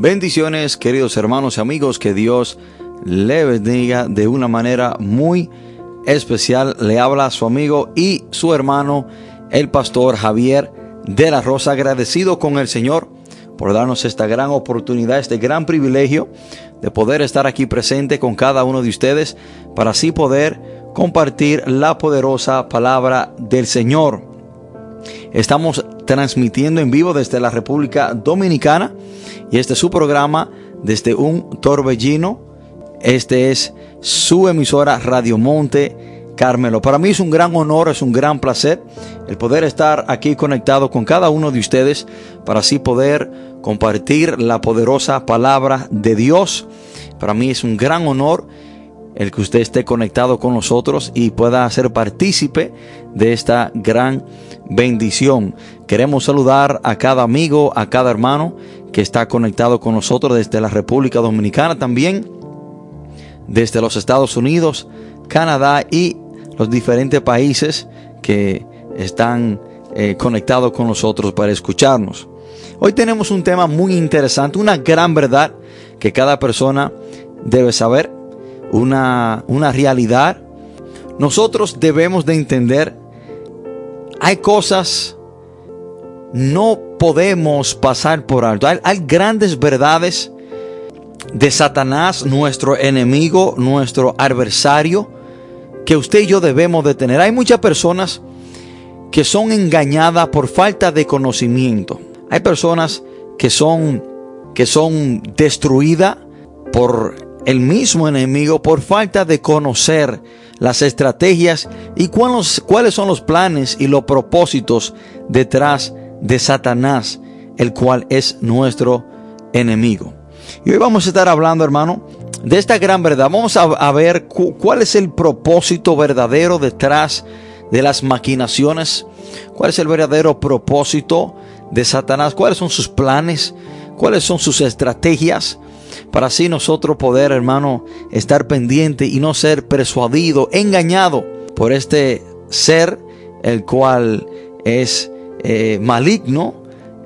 Bendiciones, queridos hermanos y amigos, que Dios le bendiga de una manera muy especial. Le habla su amigo y su hermano, el pastor Javier de la Rosa, agradecido con el Señor por darnos esta gran oportunidad, este gran privilegio de poder estar aquí presente con cada uno de ustedes para así poder compartir la poderosa palabra del Señor. Estamos transmitiendo en vivo desde la República Dominicana y este es su programa desde un torbellino. Este es su emisora Radio Monte Carmelo. Para mí es un gran honor, es un gran placer el poder estar aquí conectado con cada uno de ustedes para así poder compartir la poderosa palabra de Dios. Para mí es un gran honor el que usted esté conectado con nosotros y pueda ser partícipe de esta gran bendición. Queremos saludar a cada amigo, a cada hermano que está conectado con nosotros desde la República Dominicana también, desde los Estados Unidos, Canadá y los diferentes países que están eh, conectados con nosotros para escucharnos. Hoy tenemos un tema muy interesante, una gran verdad que cada persona debe saber una, una realidad. Nosotros debemos de entender, hay cosas, no podemos pasar por alto. Hay, grandes verdades de Satanás, nuestro enemigo, nuestro adversario, que usted y yo debemos de tener. Hay muchas personas que son engañadas por falta de conocimiento. Hay personas que son que son destruidas por el mismo enemigo por falta de conocer las estrategias y cuáles, son los planes y los propósitos detrás de Satanás, el cual es nuestro enemigo. Y hoy vamos a estar hablando, hermano, de esta gran verdad. Vamos a, ver cuál es el propósito verdadero detrás de las maquinaciones, cuál es el verdadero propósito de Satanás, cuáles son sus planes, cuáles son sus estrategias para así nosotros poder, hermano, estar pendiente y no ser persuadido, engañado por este ser, el cual es eh, maligno,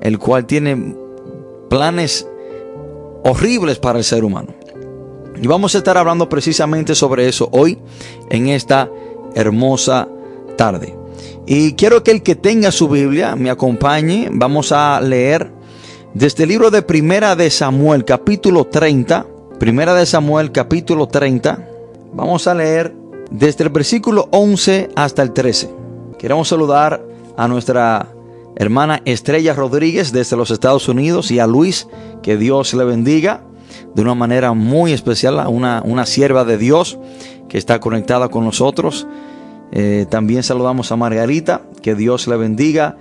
el cual tiene planes horribles para el ser humano. Y vamos a estar hablando precisamente sobre eso hoy en esta hermosa tarde. Y quiero que el que tenga su Biblia me acompañe. Vamos a leer desde el libro de Primera de Samuel, capítulo 30, Primera de Samuel, capítulo 30, vamos a leer desde el versículo 11 hasta el 13. Queremos saludar a nuestra hermana Estrella Rodríguez desde los Estados Unidos y a Luis, que Dios le bendiga de una manera muy especial, a una, una sierva de Dios que está conectada con nosotros. Eh, también saludamos a Margarita, que Dios le bendiga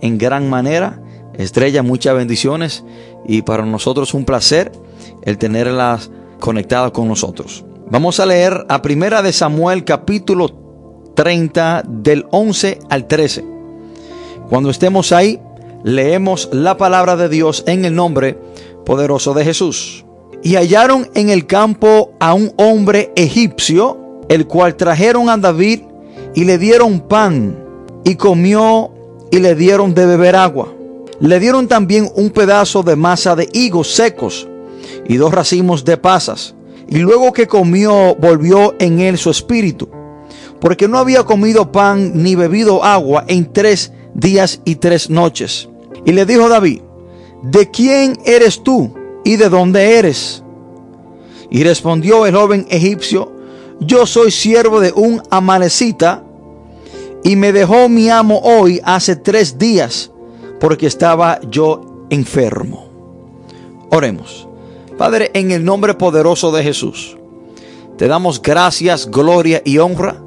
en gran manera. Estrella, muchas bendiciones y para nosotros un placer el tenerlas conectadas con nosotros. Vamos a leer a Primera de Samuel capítulo 30 del 11 al 13. Cuando estemos ahí, leemos la palabra de Dios en el nombre poderoso de Jesús. Y hallaron en el campo a un hombre egipcio, el cual trajeron a David y le dieron pan y comió y le dieron de beber agua. Le dieron también un pedazo de masa de higos secos y dos racimos de pasas. Y luego que comió, volvió en él su espíritu, porque no había comido pan ni bebido agua en tres días y tres noches. Y le dijo David, ¿de quién eres tú y de dónde eres? Y respondió el joven egipcio, yo soy siervo de un amalecita, y me dejó mi amo hoy hace tres días porque estaba yo enfermo. Oremos. Padre, en el nombre poderoso de Jesús, te damos gracias, gloria y honra.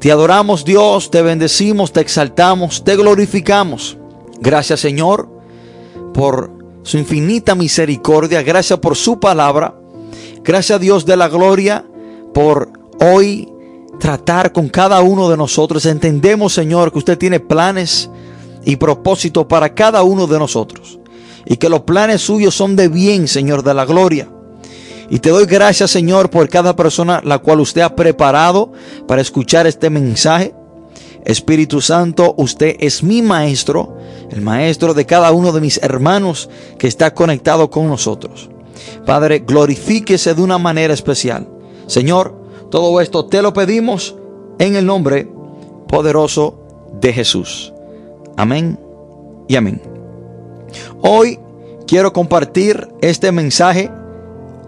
Te adoramos Dios, te bendecimos, te exaltamos, te glorificamos. Gracias Señor por su infinita misericordia, gracias por su palabra. Gracias Dios de la gloria por hoy tratar con cada uno de nosotros. Entendemos Señor que usted tiene planes y propósito para cada uno de nosotros. Y que los planes suyos son de bien, Señor, de la gloria. Y te doy gracias, Señor, por cada persona la cual usted ha preparado para escuchar este mensaje. Espíritu Santo, usted es mi maestro, el maestro de cada uno de mis hermanos que está conectado con nosotros. Padre, glorifíquese de una manera especial. Señor, todo esto te lo pedimos en el nombre poderoso de Jesús. Amén y amén. Hoy quiero compartir este mensaje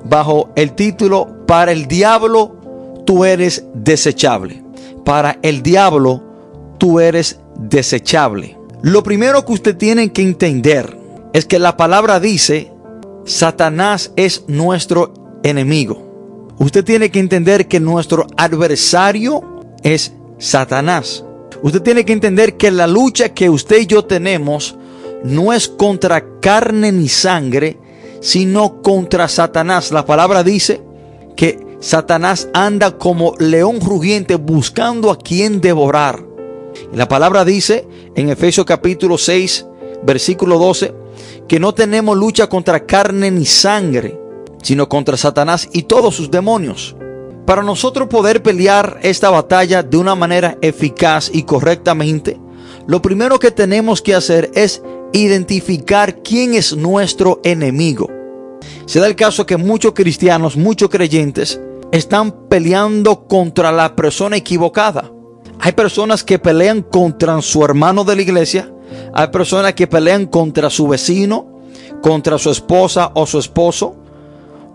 bajo el título Para el diablo tú eres desechable. Para el diablo tú eres desechable. Lo primero que usted tiene que entender es que la palabra dice, Satanás es nuestro enemigo. Usted tiene que entender que nuestro adversario es Satanás. Usted tiene que entender que la lucha que usted y yo tenemos no es contra carne ni sangre, sino contra Satanás. La palabra dice que Satanás anda como león rugiente buscando a quien devorar. La palabra dice en Efesios capítulo 6, versículo 12, que no tenemos lucha contra carne ni sangre, sino contra Satanás y todos sus demonios. Para nosotros poder pelear esta batalla de una manera eficaz y correctamente, lo primero que tenemos que hacer es identificar quién es nuestro enemigo. Se da el caso que muchos cristianos, muchos creyentes, están peleando contra la persona equivocada. Hay personas que pelean contra su hermano de la iglesia. Hay personas que pelean contra su vecino, contra su esposa o su esposo,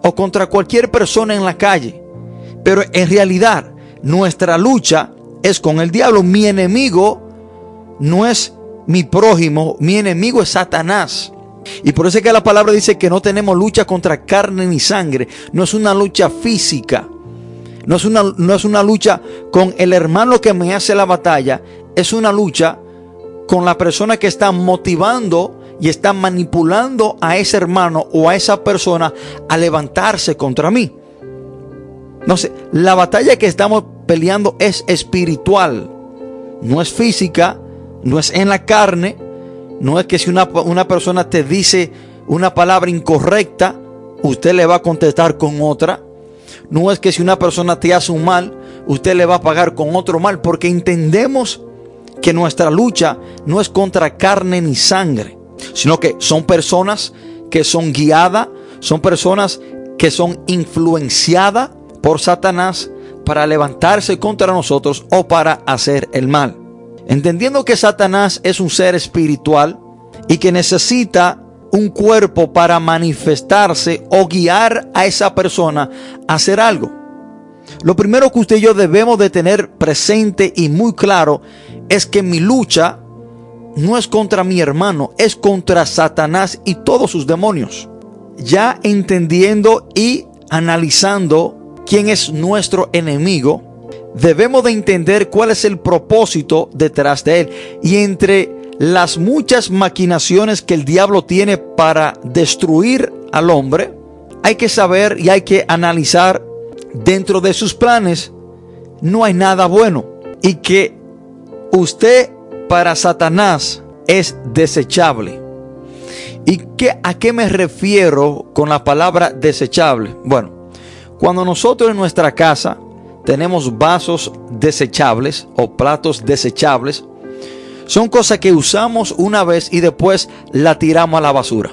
o contra cualquier persona en la calle. Pero en realidad nuestra lucha es con el diablo. Mi enemigo no es mi prójimo, mi enemigo es Satanás. Y por eso es que la palabra dice que no tenemos lucha contra carne ni sangre. No es una lucha física. No es una, no es una lucha con el hermano que me hace la batalla. Es una lucha con la persona que está motivando y está manipulando a ese hermano o a esa persona a levantarse contra mí. No sé, la batalla que estamos peleando es espiritual. No es física, no es en la carne. No es que si una, una persona te dice una palabra incorrecta, usted le va a contestar con otra. No es que si una persona te hace un mal, usted le va a pagar con otro mal, porque entendemos que nuestra lucha no es contra carne ni sangre, sino que son personas que son guiadas, son personas que son influenciadas por Satanás para levantarse contra nosotros o para hacer el mal. Entendiendo que Satanás es un ser espiritual y que necesita un cuerpo para manifestarse o guiar a esa persona a hacer algo. Lo primero que usted y yo debemos de tener presente y muy claro es que mi lucha no es contra mi hermano, es contra Satanás y todos sus demonios. Ya entendiendo y analizando quién es nuestro enemigo, debemos de entender cuál es el propósito detrás de él. Y entre las muchas maquinaciones que el diablo tiene para destruir al hombre, hay que saber y hay que analizar dentro de sus planes, no hay nada bueno. Y que usted para Satanás es desechable. ¿Y qué, a qué me refiero con la palabra desechable? Bueno, cuando nosotros en nuestra casa tenemos vasos desechables o platos desechables, son cosas que usamos una vez y después la tiramos a la basura.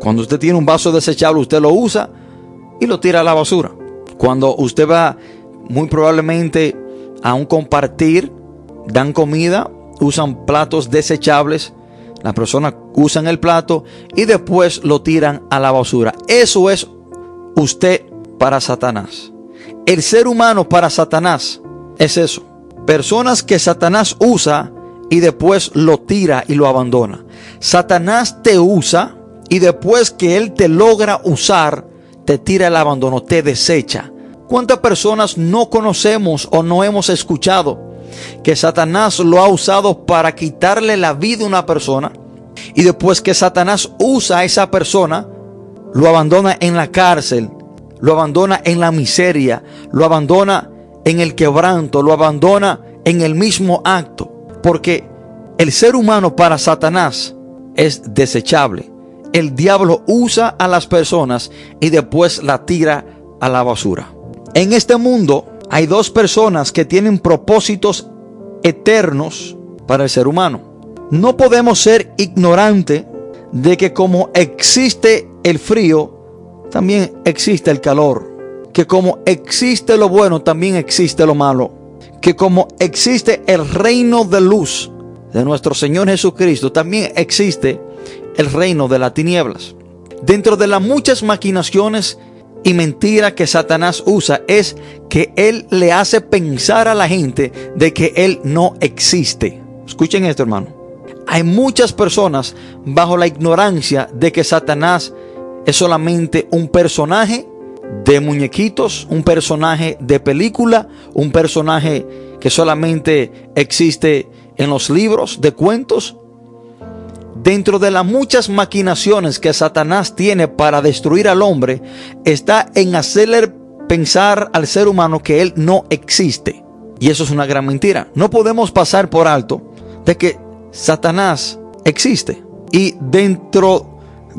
Cuando usted tiene un vaso desechable, usted lo usa y lo tira a la basura. Cuando usted va muy probablemente a un compartir, dan comida, usan platos desechables, las personas usan el plato y después lo tiran a la basura. Eso es usted para Satanás. El ser humano para Satanás es eso. Personas que Satanás usa y después lo tira y lo abandona. Satanás te usa y después que él te logra usar, te tira el abandono, te desecha. ¿Cuántas personas no conocemos o no hemos escuchado que Satanás lo ha usado para quitarle la vida a una persona y después que Satanás usa a esa persona, lo abandona en la cárcel, lo abandona en la miseria, lo abandona en el quebranto, lo abandona en el mismo acto? Porque el ser humano para Satanás es desechable. El diablo usa a las personas y después la tira a la basura. En este mundo hay dos personas que tienen propósitos eternos para el ser humano. No podemos ser ignorantes de que como existe el frío, también existe el calor. Que como existe lo bueno, también existe lo malo. Que como existe el reino de luz de nuestro Señor Jesucristo, también existe el reino de las tinieblas. Dentro de las muchas maquinaciones y mentiras que Satanás usa es que él le hace pensar a la gente de que él no existe. Escuchen esto, hermano. Hay muchas personas bajo la ignorancia de que Satanás es solamente un personaje de muñequitos, un personaje de película, un personaje que solamente existe en los libros de cuentos. Dentro de las muchas maquinaciones que Satanás tiene para destruir al hombre, está en hacerle pensar al ser humano que él no existe. Y eso es una gran mentira. No podemos pasar por alto de que Satanás existe. Y dentro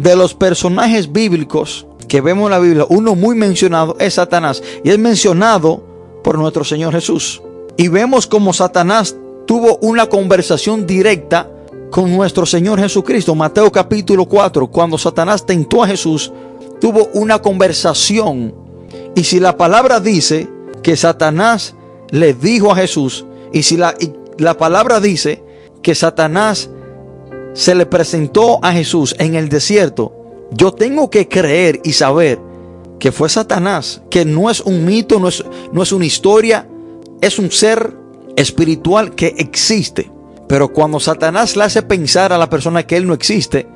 de los personajes bíblicos que vemos en la Biblia, uno muy mencionado es Satanás. Y es mencionado por nuestro Señor Jesús. Y vemos como Satanás tuvo una conversación directa con nuestro Señor Jesucristo. Mateo capítulo 4, cuando Satanás tentó a Jesús, tuvo una conversación. Y si la palabra dice que Satanás le dijo a Jesús, y si la, la palabra dice que Satanás se le presentó a Jesús en el desierto, yo tengo que creer y saber que fue Satanás, que no es un mito, no es, no es una historia, es un ser espiritual que existe. Pero cuando Satanás le hace pensar a la persona que él no existe,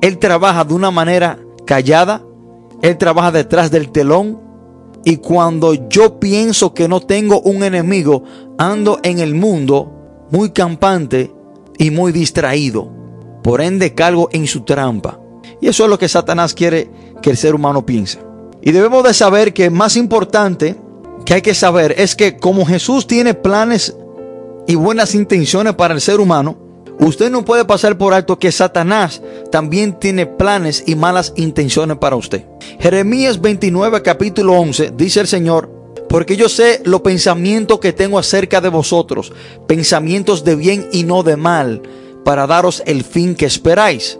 él trabaja de una manera callada, él trabaja detrás del telón. Y cuando yo pienso que no tengo un enemigo, ando en el mundo muy campante y muy distraído. Por ende, calgo en su trampa. Y eso es lo que Satanás quiere que el ser humano piense. Y debemos de saber que más importante que hay que saber es que como Jesús tiene planes y buenas intenciones para el ser humano, usted no puede pasar por alto que Satanás también tiene planes y malas intenciones para usted. Jeremías 29 capítulo 11 dice el Señor, porque yo sé los pensamientos que tengo acerca de vosotros, pensamientos de bien y no de mal, para daros el fin que esperáis.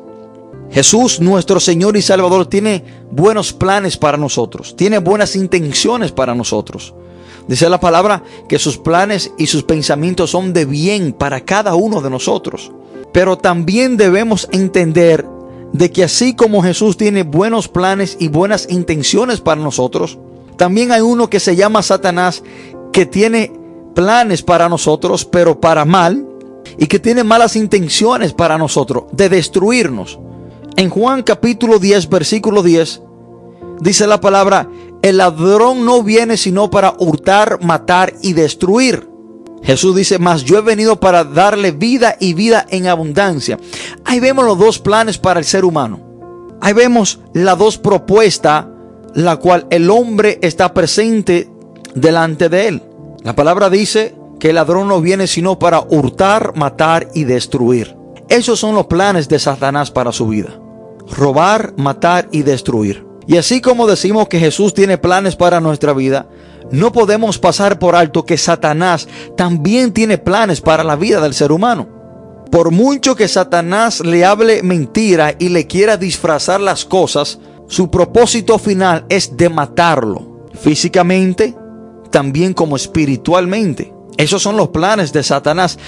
Jesús, nuestro Señor y Salvador, tiene buenos planes para nosotros, tiene buenas intenciones para nosotros. Dice la palabra que sus planes y sus pensamientos son de bien para cada uno de nosotros. Pero también debemos entender de que así como Jesús tiene buenos planes y buenas intenciones para nosotros, también hay uno que se llama Satanás que tiene planes para nosotros, pero para mal, y que tiene malas intenciones para nosotros, de destruirnos. En Juan capítulo 10, versículo 10, dice la palabra, el ladrón no viene sino para hurtar, matar y destruir. Jesús dice, mas yo he venido para darle vida y vida en abundancia. Ahí vemos los dos planes para el ser humano. Ahí vemos las dos propuestas, la cual el hombre está presente delante de él. La palabra dice que el ladrón no viene sino para hurtar, matar y destruir. Esos son los planes de Satanás para su vida. Robar, matar y destruir. Y así como decimos que Jesús tiene planes para nuestra vida, no podemos pasar por alto que Satanás también tiene planes para la vida del ser humano. Por mucho que Satanás le hable mentira y le quiera disfrazar las cosas, su propósito final es de matarlo, físicamente, también como espiritualmente. Esos son los planes de Satanás.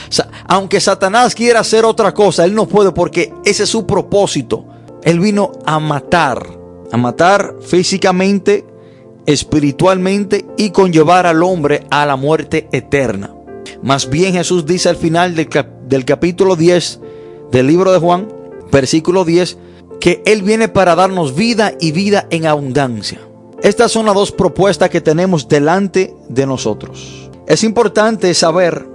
Aunque Satanás quiera hacer otra cosa, él no puede porque ese es su propósito. Él vino a matar a matar físicamente, espiritualmente y conllevar al hombre a la muerte eterna. Más bien Jesús dice al final del, capítulo 10 del libro de Juan, versículo 10, que Él viene para darnos vida y vida en abundancia. Estas son las dos propuestas que tenemos delante de nosotros. Es importante saber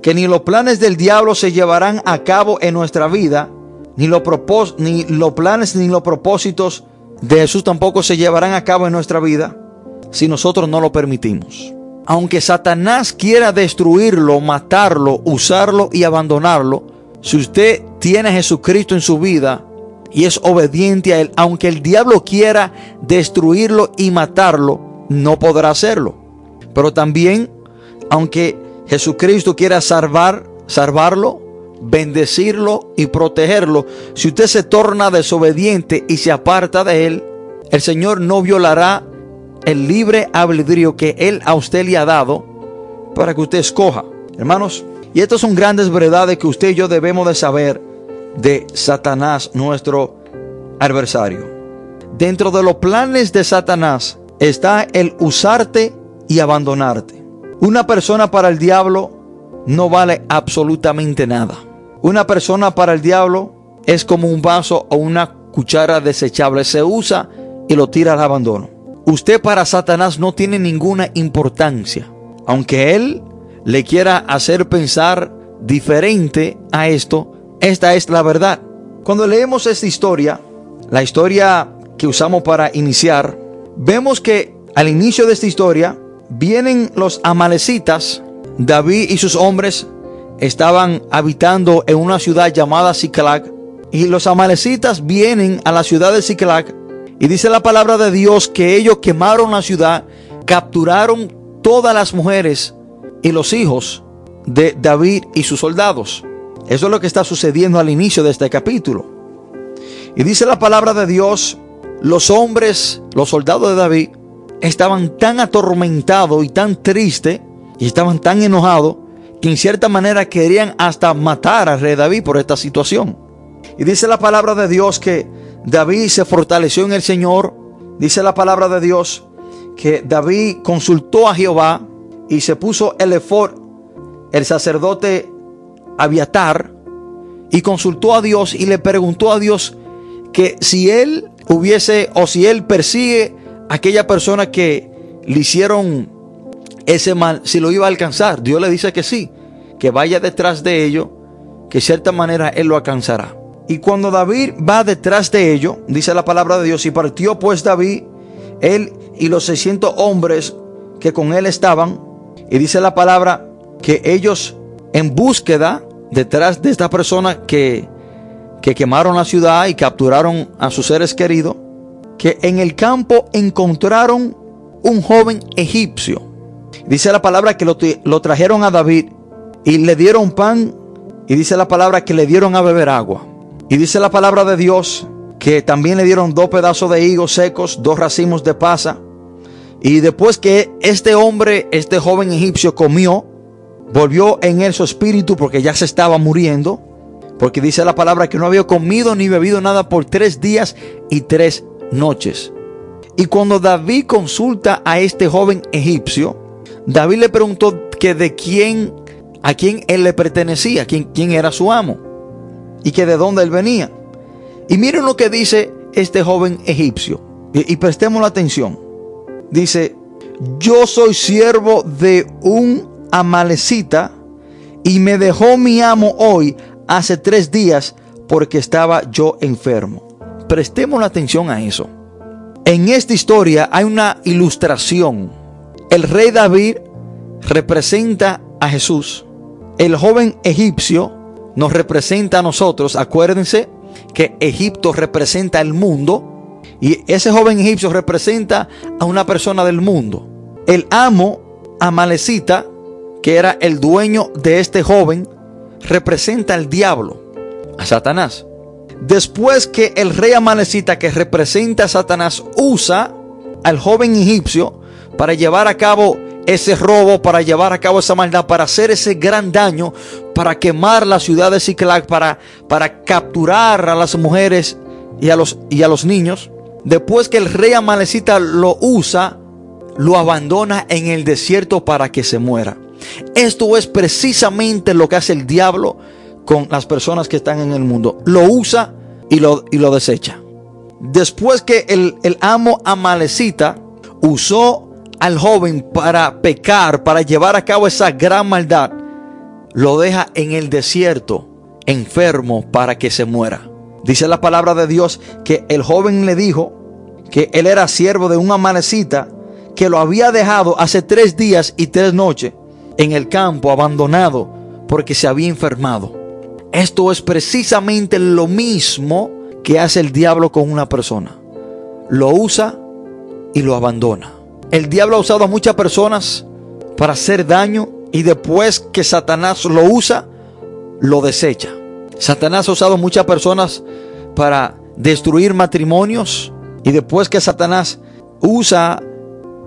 que ni los planes del diablo se llevarán a cabo en nuestra vida, ni, los, planes ni los propósitos de Jesús tampoco se llevarán a cabo en nuestra vida si nosotros no lo permitimos. Aunque Satanás quiera destruirlo, matarlo, usarlo y abandonarlo, si usted tiene a Jesucristo en su vida y es obediente a Él, aunque el diablo quiera destruirlo y matarlo, no podrá hacerlo. Pero también, aunque Jesucristo quiera salvar, salvarlo, bendecirlo y protegerlo. Si usted se torna desobediente y se aparta de él, el Señor no violará el libre albedrío que Él a usted le ha dado para que usted escoja. Hermanos, y estas son grandes verdades que usted y yo debemos de saber de Satanás, nuestro adversario. Dentro de los planes de Satanás está el usarte y abandonarte. Una persona para el diablo no vale absolutamente nada. Una persona para el diablo es como un vaso o una cuchara desechable. Se usa y lo tira al abandono. Usted para Satanás no tiene ninguna importancia. Aunque él le quiera hacer pensar diferente a esto, esta es la verdad. Cuando leemos esta historia, la historia que usamos para iniciar, vemos que al inicio de esta historia vienen los amalecitas, David y sus hombres estaban habitando en una ciudad llamada Ziklag y los amalecitas vienen a la ciudad de Ziklag y dice la palabra de Dios que ellos quemaron la ciudad, capturaron todas las mujeres y los hijos de David y sus soldados. Eso es lo que está sucediendo al inicio de este capítulo. Y dice la palabra de Dios, los hombres, los soldados de David, estaban tan atormentados y tan tristes y estaban tan enojados que en cierta manera querían hasta matar al rey David por esta situación. Y dice la palabra de Dios que David se fortaleció en el Señor. Dice la palabra de Dios que David consultó a Jehová y se puso el efor, el sacerdote Abiatar, y consultó a Dios y le preguntó a Dios que si él hubiese o si él persigue aquella persona que le hicieron ese mal, si lo iba a alcanzar. Dios le dice que sí, que vaya detrás de ello, que de cierta manera él lo alcanzará. Y cuando David va detrás de ello, dice la palabra de Dios, y partió pues David, él y los 600 hombres que con él estaban, y dice la palabra que ellos en búsqueda detrás de esta persona que, que quemaron la ciudad y capturaron a sus seres queridos, que en el campo encontraron un joven egipcio. Dice la palabra que lo, lo trajeron a David y le dieron pan y dice la palabra que le dieron a beber agua. Y dice la palabra de Dios que también le dieron dos pedazos de higos secos, dos racimos de pasa. Y después que este hombre, este joven egipcio comió, volvió en él su espíritu porque ya se estaba muriendo. Porque dice la palabra que no había comido ni bebido nada por tres días y tres noches. Y cuando David consulta a este joven egipcio, David le preguntó que de quién, a quién él le pertenecía, quién, quién era su amo y que de dónde él venía. Y miren lo que dice este joven egipcio. Y, prestemos la atención. Dice, yo soy siervo de un amalecita y me dejó mi amo hoy hace tres días porque estaba yo enfermo. Prestemos atención a eso. En esta historia hay una ilustración. El rey David representa a Jesús. El joven egipcio nos representa a nosotros. Acuérdense que Egipto representa el mundo y ese joven egipcio representa a una persona del mundo. El amo Amalecita, que era el dueño de este joven, representa al diablo, a Satanás. Después que el rey Amalecita, que representa a Satanás, usa al joven egipcio para llevar a cabo ese robo, para llevar a cabo esa maldad, para hacer ese gran daño, para quemar la ciudad de Ciclac, para, para capturar a las mujeres y a, los, y a los niños. Después que el rey Amalecita lo usa, lo abandona en el desierto para que se muera. Esto es precisamente lo que hace el diablo con las personas que están en el mundo. Lo usa y lo, y lo desecha. Después que el, el amo Amalecita usó al joven para pecar, para llevar a cabo esa gran maldad, lo deja en el desierto, enfermo, para que se muera. Dice la palabra de Dios que el joven le dijo que él era siervo de un amanecita que lo había dejado hace tres días y tres noches en el campo abandonado porque se había enfermado. Esto es precisamente lo mismo que hace el diablo con una persona. Lo usa y lo abandona. El diablo ha usado a muchas personas para hacer daño y después que Satanás lo usa, lo desecha. Satanás ha usado a muchas personas para destruir matrimonios Y después que Satanás usa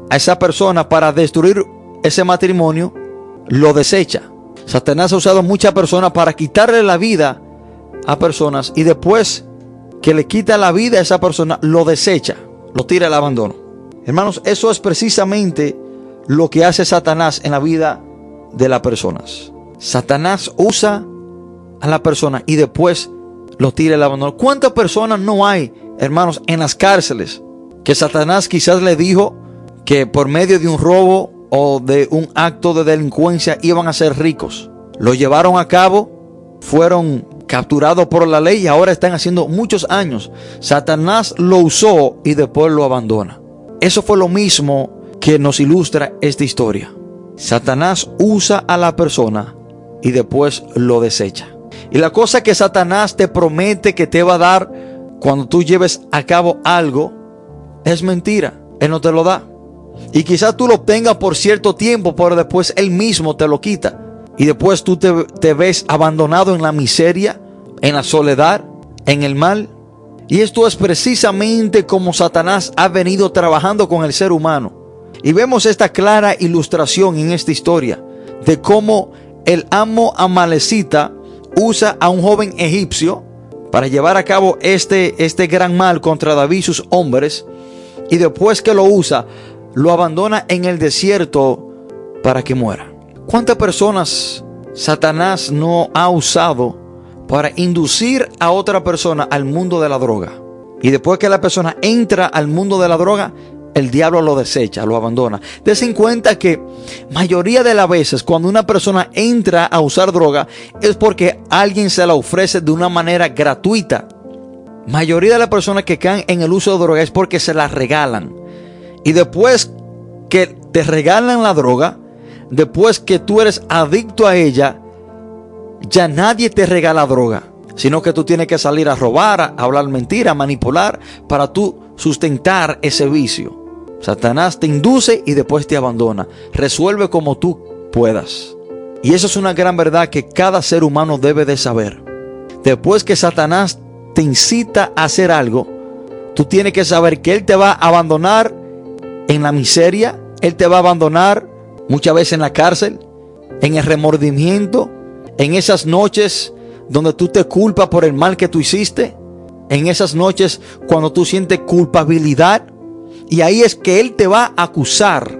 a esa persona para destruir ese matrimonio, lo desecha. Satanás ha usado muchas personas para quitarle la vida a personas y después que le quita la vida a esa persona, lo desecha, lo tira al abandono. Hermanos, eso es precisamente lo que hace Satanás en la vida de las personas. Satanás usa a la persona y después lo tira al abandono. ¿Cuántas personas no hay, hermanos, en las cárceles que Satanás quizás le dijo que por medio de un robo o de un acto de delincuencia iban a ser ricos? Lo llevaron a cabo, fueron capturados por la ley y ahora están haciendo muchos años. Satanás lo usó y después lo abandona. Eso fue lo mismo que nos ilustra esta historia. Satanás usa a la persona y después lo desecha. Y la cosa que Satanás te promete que te va a dar cuando tú lleves a cabo algo es mentira. Él no te lo da. Y quizás tú lo obtengas por cierto tiempo, pero después él mismo te lo quita. Y después tú te, ves abandonado en la miseria, en la soledad, en el mal. Y esto es precisamente como Satanás ha venido trabajando con el ser humano. Y vemos esta clara ilustración en esta historia de cómo el amo amalecita usa a un joven egipcio para llevar a cabo este, este gran mal contra David y sus hombres. Y después que lo usa, lo abandona en el desierto para que muera. ¿Cuántas personas Satanás no ha usado para inducir a otra persona al mundo de la droga? Y después que la persona entra al mundo de la droga, el diablo lo desecha, lo abandona. Des en cuenta que mayoría de las veces cuando una persona entra a usar droga es porque alguien se la ofrece de una manera gratuita. Mayoría de las personas que caen en el uso de droga es porque se la regalan. Y después que te regalan la droga, después que tú eres adicto a ella, ya nadie te regala droga, sino que tú tienes que salir a robar, a hablar mentira, a manipular para tú sustentar ese vicio. Satanás te induce y después te abandona. Resuelve como tú puedas. Y eso es una gran verdad que cada ser humano debe de saber. Después que Satanás te incita a hacer algo, tú tienes que saber que Él te va a abandonar en la miseria, Él te va a abandonar muchas veces en la cárcel, en el remordimiento, en esas noches donde tú te culpas por el mal que tú hiciste, en esas noches cuando tú sientes culpabilidad y ahí es que Él te va a acusar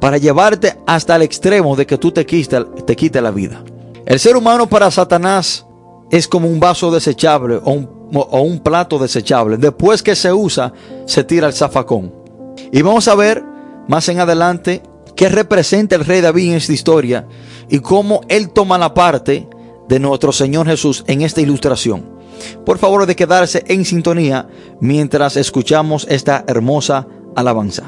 para llevarte hasta el extremo de que tú te quites te quite la vida. El ser humano para Satanás es como un vaso desechable o un, o un plato desechable. Después que se usa, se tira el zafacón. Y vamos a ver más en adelante qué representa el rey David en esta historia y cómo él toma la parte de nuestro Señor Jesús en esta ilustración. Por favor de quedarse en sintonía mientras escuchamos esta hermosa alabanza.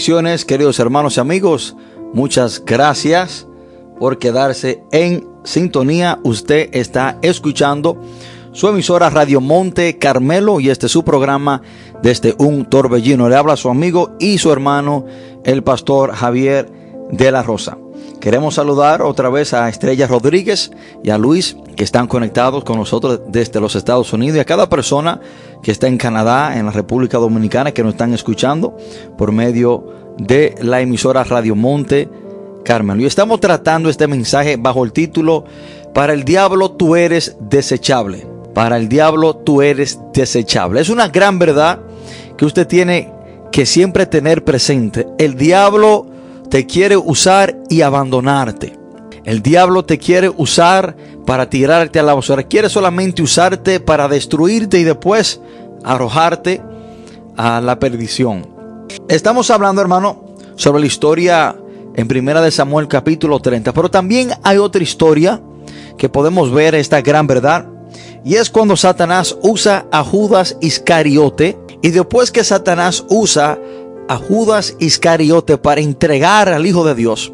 Queridos hermanos y amigos. Muchas gracias por quedarse en sintonía. Usted está escuchando su emisora Radio Monte Carmelo y este es su programa desde un torbellino. Le habla su amigo y su hermano, el pastor Javier de la Rosa. Queremos saludar otra vez a Estrella Rodríguez y a Luis que están conectados con nosotros desde los Estados Unidos y a cada persona que está en Canadá, en la República Dominicana, que nos están escuchando por medio de la emisora Radio Monte Carmen. Y estamos tratando este mensaje bajo el título Para el diablo tú eres desechable. Para el diablo tú eres desechable. Es una gran verdad que usted tiene que siempre tener presente. El diablo te quiere usar y abandonarte. El diablo te quiere usar para tirarte a la basura. Quiere solamente usarte para destruirte y después arrojarte a la perdición. Estamos hablando, hermano, sobre la historia en Primera de Samuel capítulo 30, pero también hay otra historia que podemos ver esta gran verdad y es cuando Satanás usa a Judas Iscariote y después que Satanás usa a Judas Iscariote para entregar al Hijo de Dios,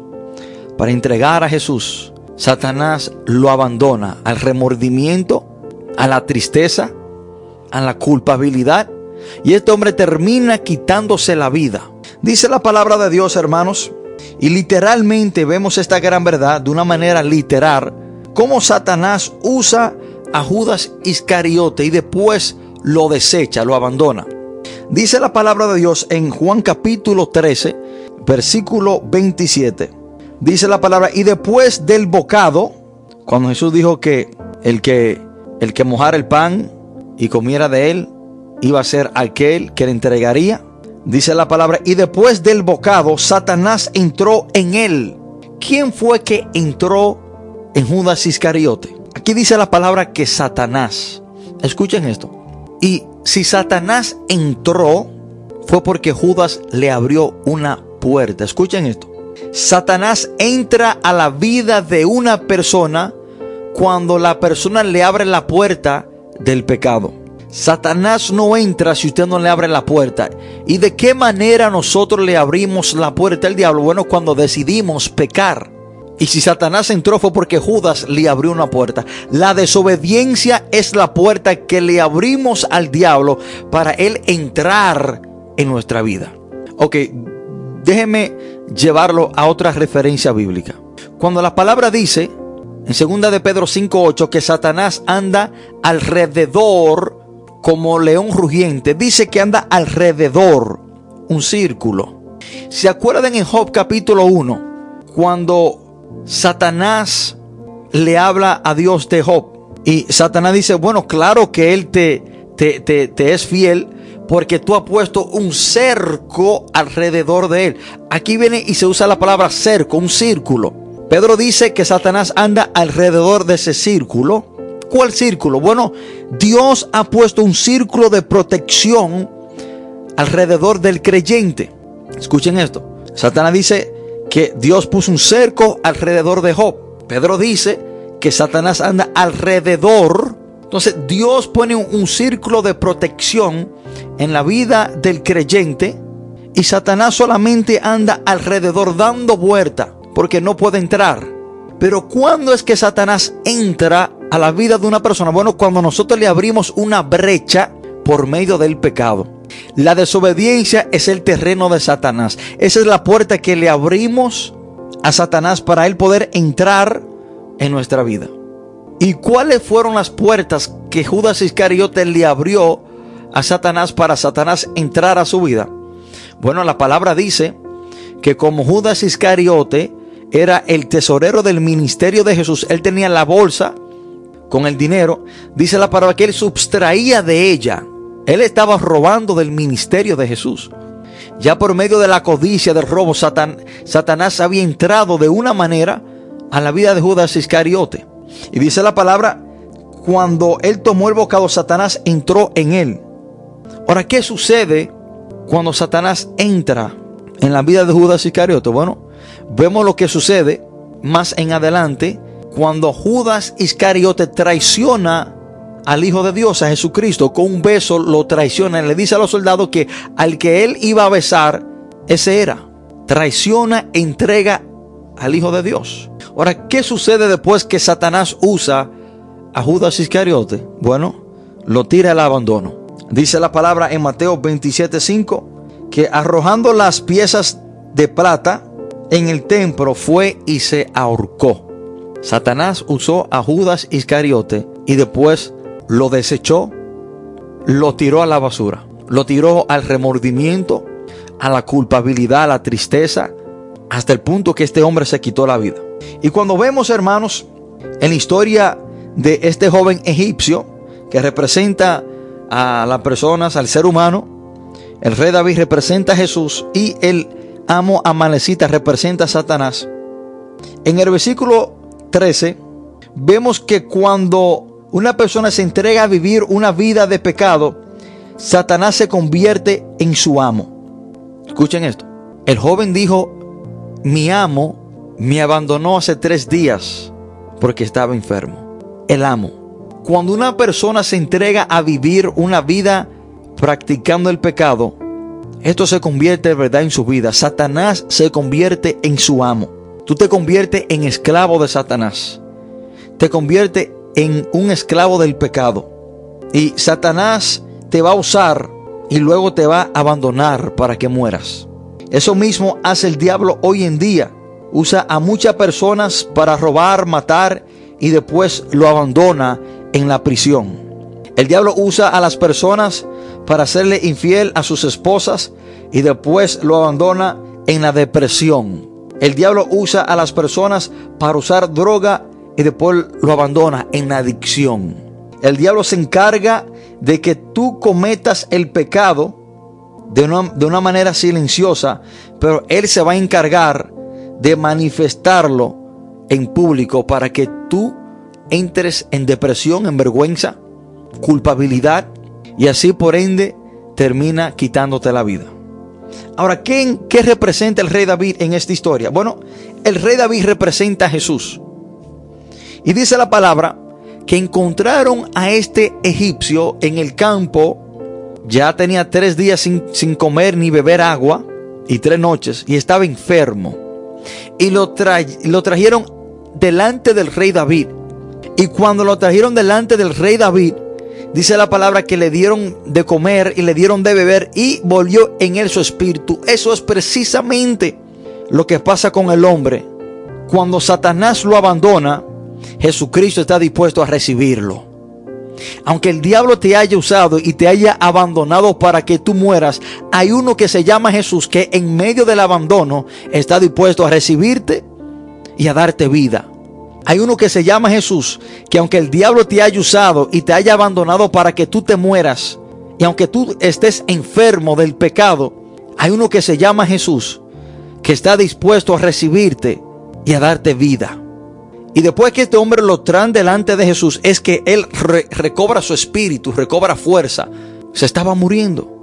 para entregar a Jesús, Satanás lo abandona al remordimiento, a la tristeza, a la culpabilidad. Y este hombre termina quitándose la vida. Dice la palabra de Dios, hermanos, y literalmente vemos esta gran verdad de una manera literal, cómo Satanás usa a Judas Iscariote y después lo desecha, lo abandona. Dice la palabra de Dios en Juan capítulo 13, versículo 27. Dice la palabra, y después del bocado, cuando Jesús dijo que el que el que mojara el pan y comiera de él iba a ser aquel que le entregaría. Dice la palabra, y después del bocado, Satanás entró en él. ¿Quién fue que entró en Judas Iscariote? Aquí dice la palabra que Satanás. Escuchen esto. Y si Satanás entró, fue porque Judas le abrió una puerta. Escuchen esto. Satanás entra a la vida de una persona cuando la persona le abre la puerta del pecado. Satanás no entra si usted no le abre la puerta. ¿Y de qué manera nosotros le abrimos la puerta al diablo? Bueno, cuando decidimos pecar. Y si Satanás entró fue porque Judas le abrió una puerta. La desobediencia es la puerta que le abrimos al diablo para él entrar en nuestra vida. Ok, déjeme llevarlo a otra referencia bíblica. Cuando la palabra dice en 2 de Pedro 5:8 que Satanás anda alrededor como león rugiente, dice que anda alrededor un círculo. ¿Se acuerdan en Job capítulo 1 cuando Satanás le habla a Dios de Job? Y Satanás dice, bueno, claro que él te, te, te, es fiel porque tú has puesto un cerco alrededor de él. Aquí viene y se usa la palabra cerco, un círculo. Pedro dice que Satanás anda alrededor de ese círculo. ¿Cuál círculo? Bueno, Dios ha puesto un círculo de protección alrededor del creyente. Escuchen esto. Satanás dice que Dios puso un cerco alrededor de Job. Pedro dice que Satanás anda alrededor. Entonces Dios pone un, círculo de protección en la vida del creyente y Satanás solamente anda alrededor dando vuelta porque no puede entrar. Pero ¿cuándo es que Satanás entra a la vida de una persona? Bueno, cuando nosotros le abrimos una brecha por medio del pecado. La desobediencia es el terreno de Satanás. Esa es la puerta que le abrimos a Satanás para él poder entrar en nuestra vida. ¿Y cuáles fueron las puertas que Judas Iscariote le abrió a Satanás para Satanás entrar a su vida? Bueno, la palabra dice que como Judas Iscariote era el tesorero del ministerio de Jesús, él tenía la bolsa con el dinero, dice la palabra que él sustraía de ella. Él estaba robando del ministerio de Jesús. Ya por medio de la codicia del robo, Satanás había entrado de una manera a la vida de Judas Iscariote. Y dice la palabra, cuando él tomó el bocado, Satanás entró en él. Ahora, ¿qué sucede cuando Satanás entra en la vida de Judas Iscariote? Bueno, vemos lo que sucede más en adelante cuando Judas Iscariote traiciona al Hijo de Dios, a Jesucristo, con un beso lo traiciona. Le dice a los soldados que al que él iba a besar ese era. Traiciona, entrega al Hijo de Dios. Ahora, ¿qué sucede después que Satanás usa a Judas Iscariote? Bueno, lo tira al abandono. Dice la palabra en Mateo 27:5 que arrojando las piezas de plata en el templo fue y se ahorcó. Satanás usó a Judas Iscariote y después lo desechó, lo tiró a la basura, lo tiró al remordimiento, a la culpabilidad, a la tristeza, hasta el punto que este hombre se quitó la vida. Y cuando vemos, hermanos, en la historia de este joven egipcio que representa a las personas, al ser humano, el rey David representa a Jesús y el amo Amalecita representa a Satanás. En el versículo 13 vemos que cuando una persona se entrega a vivir una vida de pecado, Satanás se convierte en su amo. Escuchen esto. El joven dijo, mi amo me abandonó hace tres días porque estaba enfermo. El amo. Cuando una persona se entrega a vivir una vida practicando el pecado, esto se convierte de verdad en su vida. Satanás se convierte en su amo. Tú te conviertes en esclavo de Satanás. Te convierte en un esclavo del pecado. Y Satanás te va a usar y luego te va a abandonar para que mueras. Eso mismo hace el diablo hoy en día. Usa a muchas personas para robar, matar y después lo abandona en la prisión. El diablo usa a las personas para hacerle infiel a sus esposas y después lo abandona en la depresión. El diablo usa a las personas para usar droga y después lo abandona en adicción. El diablo se encarga de que tú cometas el pecado de una, de una manera silenciosa, pero Él se va a encargar de manifestarlo en público para que tú entres en depresión, en vergüenza, culpabilidad y así por ende termina quitándote la vida. Ahora, ¿qué, ¿qué, representa el rey David en esta historia? Bueno, el rey David representa a Jesús. Y dice la palabra que encontraron a este egipcio en el campo ya tenía tres días sin, comer ni beber agua y tres noches y estaba enfermo. Y lo, lo trajeron delante del rey David. Y cuando lo trajeron delante del rey David, dice la palabra que le dieron de comer y le dieron de beber y volvió en él su espíritu. Eso es precisamente lo que pasa con el hombre. Cuando Satanás lo abandona, Jesucristo está dispuesto a recibirlo. Aunque el diablo te haya usado y te haya abandonado para que tú mueras, hay uno que se llama Jesús que en medio del abandono está dispuesto a recibirte y a darte vida. Hay uno que se llama Jesús que aunque el diablo te haya usado y te haya abandonado para que tú te mueras, y aunque tú estés enfermo del pecado, hay uno que se llama Jesús que está dispuesto a recibirte y a darte vida. Y después que este hombre lo traen delante de Jesús, es que él recobra su espíritu, recobra fuerza. Se estaba muriendo.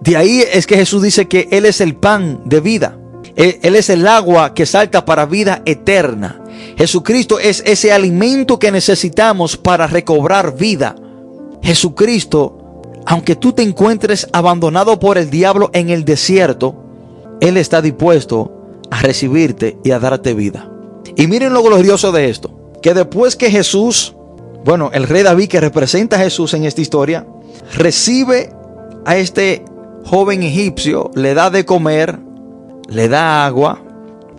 De ahí es que Jesús dice que Él es el pan de vida. Él, él es el agua que salta para vida eterna. Jesucristo es ese alimento que necesitamos para recobrar vida. Jesucristo, aunque tú te encuentres abandonado por el diablo en el desierto, Él está dispuesto a recibirte y a darte vida. Y miren lo glorioso de esto, que después que Jesús, bueno, el rey David que representa a Jesús en esta historia, recibe a este joven egipcio, le da de comer, le da agua,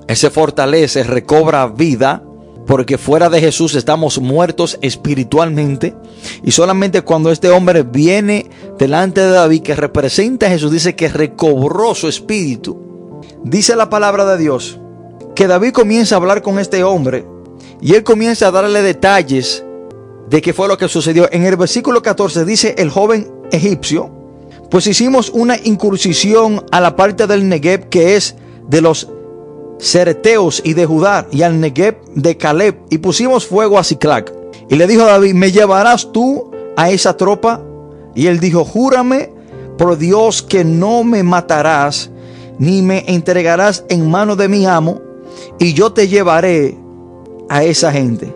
él se fortalece, recobra vida, porque fuera de Jesús estamos muertos espiritualmente. Y solamente cuando este hombre viene delante de David, que representa a Jesús, dice que recobró su espíritu. Dice la palabra de Dios que David comienza a hablar con este hombre y él comienza a darle detalles de qué fue lo que sucedió. En el versículo 14 dice el joven egipcio, pues hicimos una incursión a la parte del Negev que es de los Cereteos y de Judá y al Negev de Caleb y pusimos fuego a Ciclac. Y le dijo a David, ¿me llevarás tú a esa tropa? Y él dijo, júrame por Dios que no me matarás ni me entregarás en mano de mi amo y yo te llevaré a esa gente.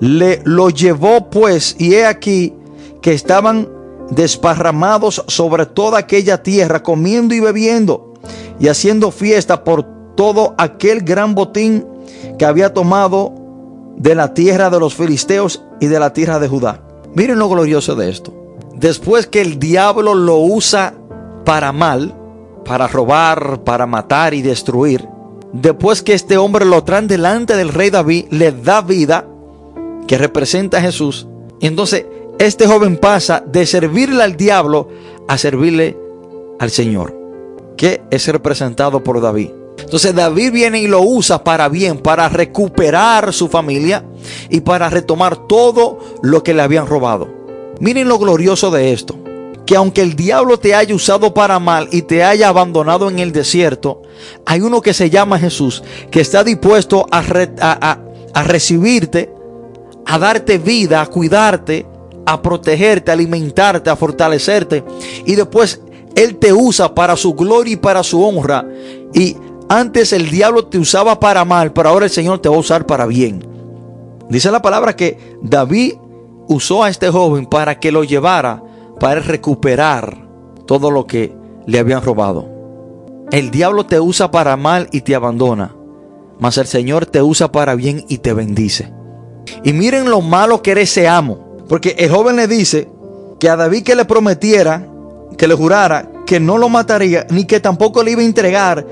Le lo llevó pues y he aquí que estaban desparramados sobre toda aquella tierra comiendo y bebiendo. y haciendo fiesta por todo aquel gran botín que había tomado de la tierra de los filisteos y de la tierra de Judá. Miren lo glorioso de esto. Después que el diablo lo usa para mal, para robar, para matar y destruir, después que este hombre lo traen delante del rey David, le da vida, que representa a Jesús, entonces este joven pasa de servirle al diablo a servirle al Señor, que es representado por David. Entonces David viene y lo usa para bien, para recuperar su familia y para retomar todo lo que le habían robado. Miren lo glorioso de esto, que aunque el diablo te haya usado para mal y te haya abandonado en el desierto, hay uno que se llama Jesús, que está dispuesto a, recibirte, a darte vida, a cuidarte, a protegerte, a alimentarte, a fortalecerte. Y después Él te usa para su gloria y para su honra. Y antes el diablo te usaba para mal, pero ahora el Señor te va a usar para bien. Dice la palabra que David usó a este joven para que lo llevara, para recuperar todo lo que le habían robado. El diablo te usa para mal y te abandona, mas el Señor te usa para bien y te bendice. Y miren lo malo que era ese amo, porque el joven le dice que a David que le prometiera, que le jurara que no lo mataría, ni que tampoco le iba a entregar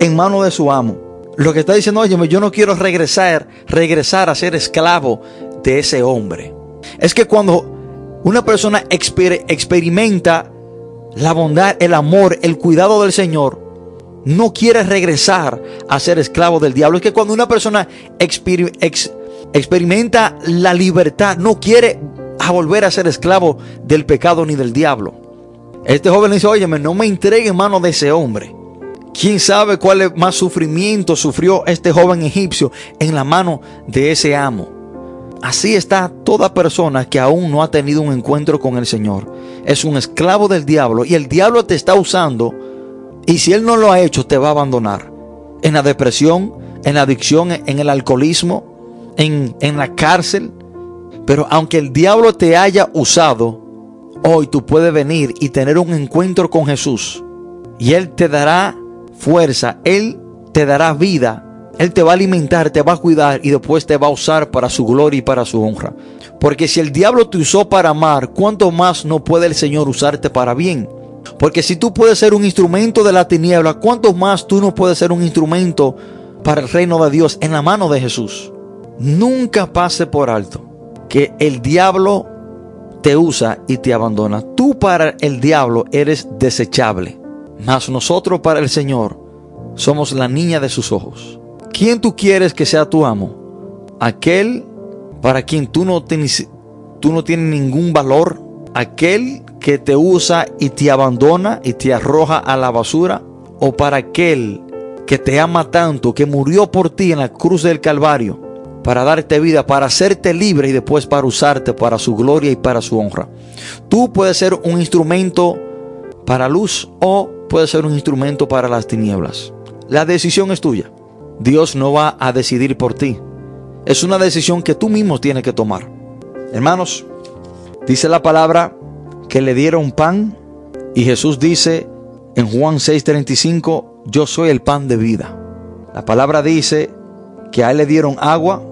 en manos de su amo. Lo que está diciendo, oye, yo no quiero regresar, regresar a ser esclavo de ese hombre. Es que cuando una persona experimenta la bondad, el amor, el cuidado del Señor, no quiere regresar a ser esclavo del diablo. Es que cuando una persona experimenta la libertad, no quiere volver a ser esclavo del pecado ni del diablo. Este joven dice, oye, no me entregue en manos de ese hombre. ¿Quién sabe cuál más sufrimiento sufrió este joven egipcio en la mano de ese amo? Así está toda persona que aún no ha tenido un encuentro con el Señor. Es un esclavo del diablo y el diablo te está usando y si él no lo ha hecho te va a abandonar. En la depresión, en la adicción, en el alcoholismo, en, en la cárcel. Pero aunque el diablo te haya usado, hoy tú puedes venir y tener un encuentro con Jesús. Y Él te dará fuerza, Él te dará vida, Él te va a alimentar, te va a cuidar y después te va a usar para su gloria y para su honra. Porque si el diablo te usó para amar, ¿cuánto más no puede el Señor usarte para bien? Porque si tú puedes ser un instrumento de la tiniebla, ¿cuánto más tú no puedes ser un instrumento para el reino de Dios en la mano de Jesús? Nunca pase por alto que el diablo te usa y te abandona. Tú para el diablo eres desechable. Mas nosotros para el Señor somos la niña de sus ojos. ¿Quién tú quieres que sea tu amo? Aquel para quien tú no, tienes, tú no tienes ningún valor. Aquel que te usa y te abandona y te arroja a la basura. O para aquel que te ama tanto, que murió por ti en la cruz del Calvario, para darte vida, para hacerte libre y después para usarte para su gloria y para su honra. Tú puedes ser un instrumento para luz o puede ser un instrumento para las tinieblas. La decisión es tuya. Dios no va a decidir por ti. Es una decisión que tú mismo tienes que tomar. Hermanos, dice la palabra que le dieron pan y Jesús dice en Juan 6:35, yo soy el pan de vida. La palabra dice que a él le dieron agua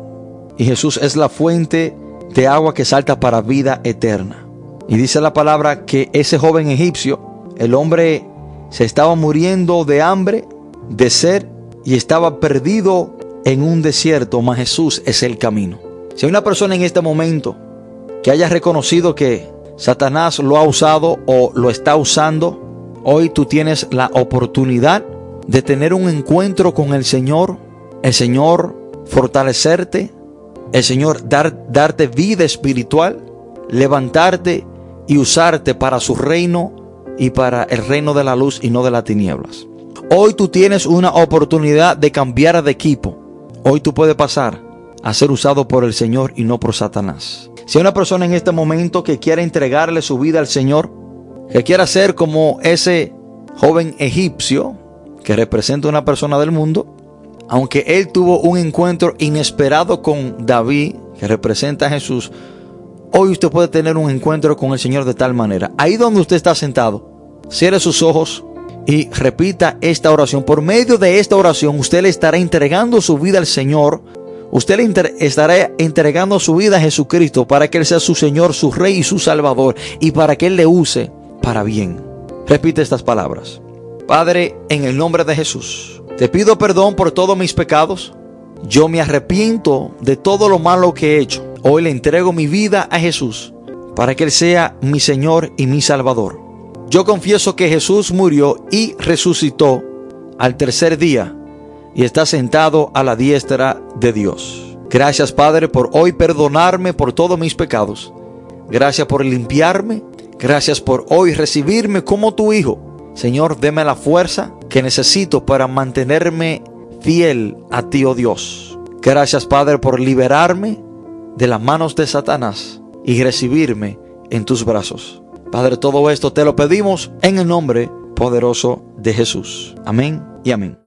y Jesús es la fuente de agua que salta para vida eterna. Y dice la palabra que ese joven egipcio el hombre se estaba muriendo de hambre, de sed y estaba perdido en un desierto, mas Jesús es el camino. Si hay una persona en este momento que haya reconocido que Satanás lo ha usado o lo está usando, hoy tú tienes la oportunidad de tener un encuentro con el Señor, el Señor fortalecerte, el Señor dar, darte vida espiritual, levantarte y usarte para su reino y para el reino de la luz y no de las tinieblas. Hoy tú tienes una oportunidad de cambiar de equipo. Hoy tú puedes pasar a ser usado por el Señor y no por Satanás. Si hay una persona en este momento que quiere entregarle su vida al Señor, que quiera ser como ese joven egipcio que representa una persona del mundo, aunque él tuvo un encuentro inesperado con David, que representa a Jesús, Hoy usted puede tener un encuentro con el Señor de tal manera. Ahí donde usted está sentado, cierre sus ojos y repita esta oración. Por medio de esta oración usted le estará entregando su vida al Señor. Usted le estará entregando su vida a Jesucristo para que Él sea su Señor, su Rey y su Salvador y para que Él le use para bien. Repite estas palabras. Padre, en el nombre de Jesús, te pido perdón por todos mis pecados. Yo me arrepiento de todo lo malo que he hecho. Hoy le entrego mi vida a Jesús para que Él sea mi Señor y mi Salvador. Yo confieso que Jesús murió y resucitó al tercer día y está sentado a la diestra de Dios. Gracias Padre por hoy perdonarme por todos mis pecados. Gracias por limpiarme. Gracias por hoy recibirme como tu Hijo. Señor, deme la fuerza que necesito para mantenerme fiel a ti, oh Dios. Gracias Padre por liberarme de las manos de Satanás y recibirme en tus brazos. Padre, todo esto te lo pedimos en el nombre poderoso de Jesús. Amén y amén.